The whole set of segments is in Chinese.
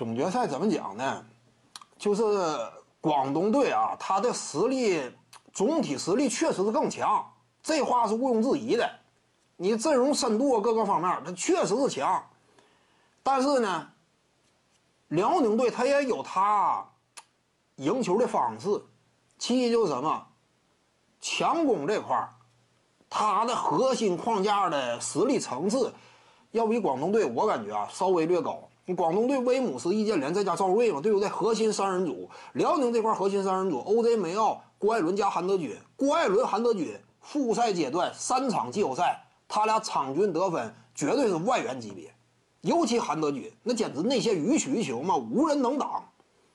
总决赛怎么讲呢？就是广东队啊，他的实力总体实力确实是更强，这话是毋庸置疑的。你阵容深度啊各个方面，他确实是强。但是呢，辽宁队他也有他赢球的方式。其一就是什么，强攻这块，他的核心框架的实力层次，要比广东队我感觉啊稍微略高。广东队威姆斯、易建联再加赵睿嘛，对不对？核心三人组，辽宁这块核心三人组，OJ 梅奥、郭艾伦加韩德君。郭艾伦、韩德君复赛阶段三场季后赛，他俩场均得分绝对是外援级别，尤其韩德君那简直内线予取予求嘛，无人能挡。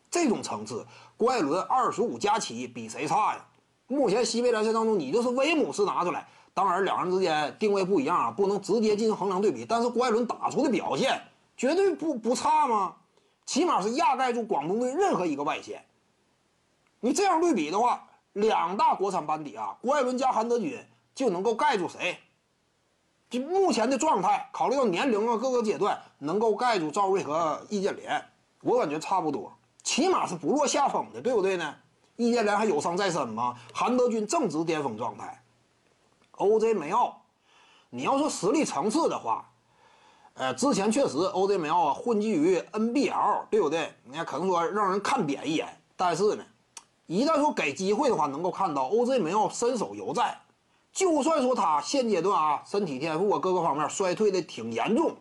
这种层次，郭艾伦二十五加七比谁差呀？目前西北联赛当中，你就是威姆斯拿出来，当然两人之间定位不一样啊，不能直接进行衡量对比。但是郭艾伦打出的表现绝对不不差吗？起码是压盖住广东队任何一个外线。你这样对比的话，两大国产班底啊，郭艾伦加韩德君就能够盖住谁？就目前的状态，考虑到年龄啊各个阶段，能够盖住赵睿和易建联，我感觉差不多。起码是不落下风的，对不对呢？易建联还有伤在身吗？韩德君正值巅峰状态，OJ 梅奥，你要说实力层次的话，呃，之前确实 OJ 梅奥啊混迹于 NBL，对不对？你看可能说让人看扁一眼，但是呢，一旦说给机会的话，能够看到 OJ 梅奥身手犹在。就算说他现阶段啊身体天赋啊各个方面衰退的挺严重，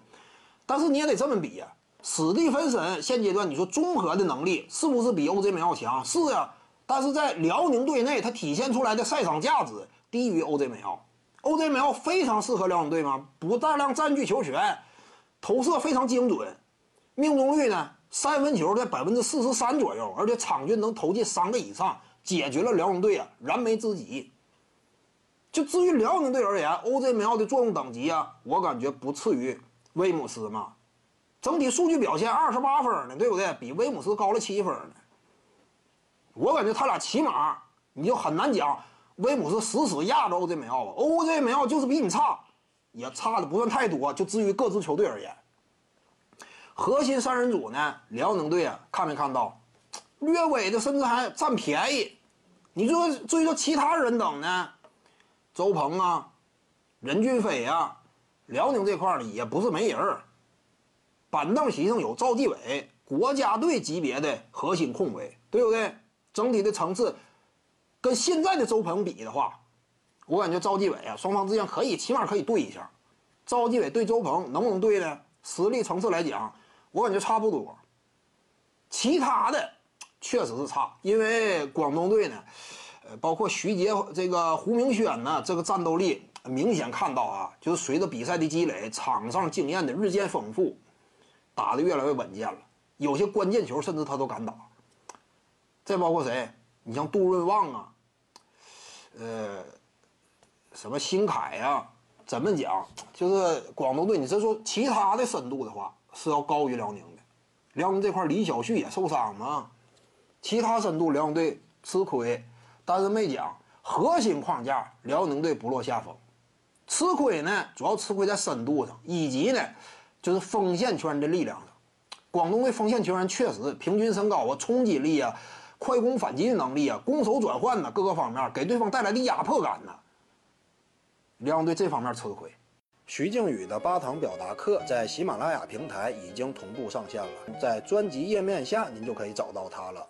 但是你也得这么比呀。史蒂芬森现阶段，你说综合的能力是不是比 OJ 梅奥强？是呀，但是在辽宁队内，他体现出来的赛场价值低于 OJ 梅奥。OJ 梅奥非常适合辽宁队吗？不大量占据球权，投射非常精准，命中率呢三分球在百分之四十三左右，而且场均能投进三个以上，解决了辽宁队啊燃眉之急。就至于辽宁队而言，OJ 梅奥的作用等级啊，我感觉不次于威姆斯嘛。整体数据表现二十八分呢，对不对？比威姆斯高了七分呢。我感觉他俩起码你就很难讲威姆斯死死压着 OJ 梅奥吧。OJ 梅奥就是比你差，也差的不算太多。就至于各支球队而言，核心三人组呢，辽宁队啊，看没看到？略微的甚至还占便宜。你说至于说其他人等呢？周鹏啊，任骏飞啊，辽宁这块呢也不是没人。板凳席上有赵继伟，国家队级别的核心控卫，对不对？整体的层次跟现在的周鹏比的话，我感觉赵继伟啊，双方之间可以起码可以对一下。赵继伟对周鹏能不能对呢？实力层次来讲，我感觉差不多。其他的确实是差，因为广东队呢，呃，包括徐杰这个胡明轩呢，这个战斗力明显看到啊，就是随着比赛的积累，场上经验的日渐丰富。打得越来越稳健了，有些关键球甚至他都敢打。再包括谁？你像杜润旺啊，呃，什么新凯呀？怎么讲？就是广东队，你这说其他的深度的话，是要高于辽宁的。辽宁这块李晓旭也受伤嘛，其他深度辽宁队吃亏，但是没讲核心框架，辽宁队不落下风。吃亏呢，主要吃亏在深度上，以及呢。就是锋线球员的力量上，广东队锋线球员确实平均身高啊、冲击力啊、快攻反击的能力啊、攻守转换呢各个方面给对方带来的压迫感呢，辽宁队这方面吃亏。徐静宇的八堂表达课在喜马拉雅平台已经同步上线了，在专辑页面下您就可以找到它了。